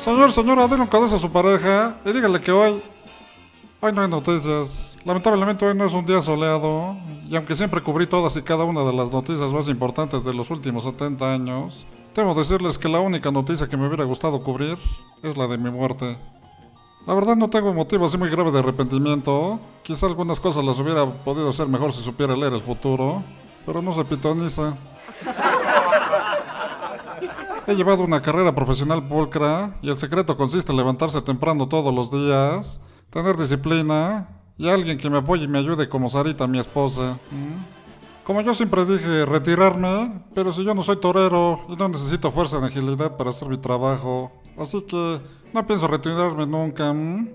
Señor, señora, denle un cabezo a su pareja y dígale que hoy. Hoy no hay noticias. Lamentablemente hoy no es un día soleado. Y aunque siempre cubrí todas y cada una de las noticias más importantes de los últimos 70 años, debo decirles que la única noticia que me hubiera gustado cubrir es la de mi muerte. La verdad no tengo motivo así muy grave de arrepentimiento. Quizá algunas cosas las hubiera podido hacer mejor si supiera leer el futuro. Pero no se pitoniza. He llevado una carrera profesional pulcra y el secreto consiste en levantarse temprano todos los días, tener disciplina y alguien que me apoye y me ayude como Sarita, mi esposa. ¿Mm? Como yo siempre dije, retirarme, pero si yo no soy torero y no necesito fuerza ni agilidad para hacer mi trabajo, así que no pienso retirarme nunca. ¿Mm?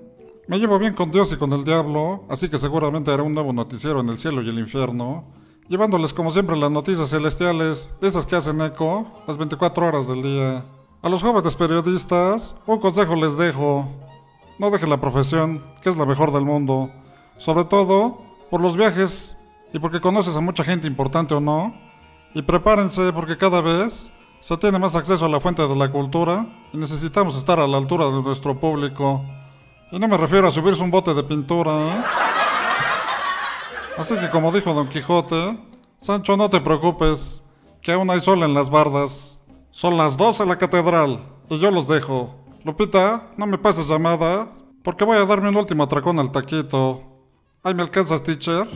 Me llevo bien con Dios y con el diablo, así que seguramente haré un nuevo noticiero en el cielo y el infierno llevándoles como siempre las noticias celestiales, esas que hacen eco, las 24 horas del día. A los jóvenes periodistas, un consejo les dejo. No dejen la profesión, que es la mejor del mundo. Sobre todo, por los viajes y porque conoces a mucha gente importante o no. Y prepárense porque cada vez se tiene más acceso a la fuente de la cultura y necesitamos estar a la altura de nuestro público. Y no me refiero a subirse un bote de pintura, ¿eh? Así que como dijo Don Quijote, Sancho no te preocupes, que aún hay sol en las bardas. Son las dos en la catedral y yo los dejo. Lupita, no me pases llamada, porque voy a darme un último atracón al taquito. Ahí me alcanzas, teacher.